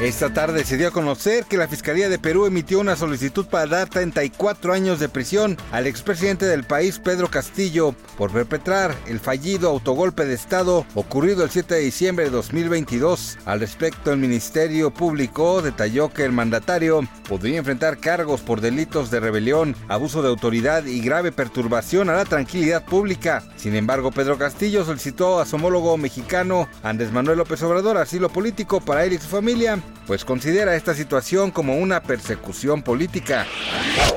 Esta tarde se dio a conocer que la Fiscalía de Perú emitió una solicitud para dar 34 años de prisión al expresidente del país, Pedro Castillo, por perpetrar el fallido autogolpe de Estado ocurrido el 7 de diciembre de 2022. Al respecto, el Ministerio Público detalló que el mandatario podría enfrentar cargos por delitos de rebelión, abuso de autoridad y grave perturbación a la tranquilidad pública. Sin embargo, Pedro Castillo solicitó a su homólogo mexicano, Andrés Manuel López Obrador, asilo político para él y su familia pues considera esta situación como una persecución política.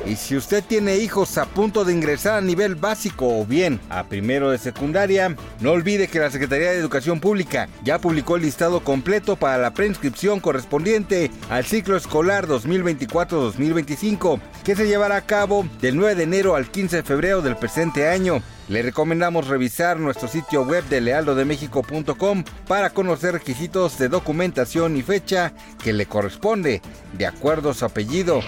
Y si usted tiene hijos a punto de ingresar a nivel básico o bien a primero de secundaria, no olvide que la Secretaría de Educación Pública ya publicó el listado completo para la preinscripción correspondiente al ciclo escolar 2024-2025, que se llevará a cabo del 9 de enero al 15 de febrero del presente año. Le recomendamos revisar nuestro sitio web de lealdodemexico.com para conocer requisitos de documentación y fecha que le corresponde, de acuerdo a su apellido.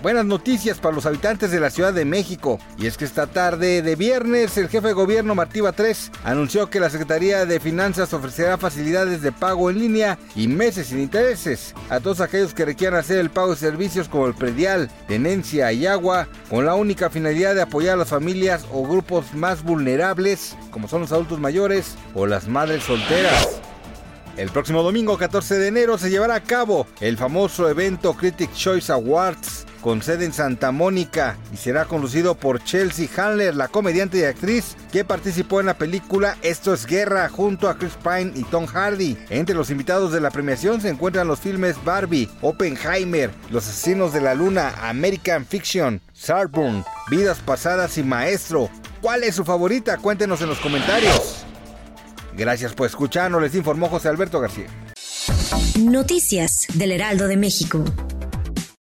Buenas noticias para los habitantes de la Ciudad de México. Y es que esta tarde de viernes el jefe de gobierno Martí Batres anunció que la Secretaría de Finanzas ofrecerá facilidades de pago en línea y meses sin intereses a todos aquellos que requieran hacer el pago de servicios como el predial, tenencia y agua con la única finalidad de apoyar a las familias o grupos más vulnerables como son los adultos mayores o las madres solteras. El próximo domingo 14 de enero se llevará a cabo el famoso evento Critic Choice Awards con sede en Santa Mónica y será conducido por Chelsea Handler, la comediante y actriz que participó en la película Esto es Guerra junto a Chris Pine y Tom Hardy. Entre los invitados de la premiación se encuentran los filmes Barbie, Oppenheimer, Los Asesinos de la Luna, American Fiction, Sarburn, Vidas Pasadas y Maestro. ¿Cuál es su favorita? Cuéntenos en los comentarios. Gracias por escucharnos, les informó José Alberto García. Noticias del Heraldo de México.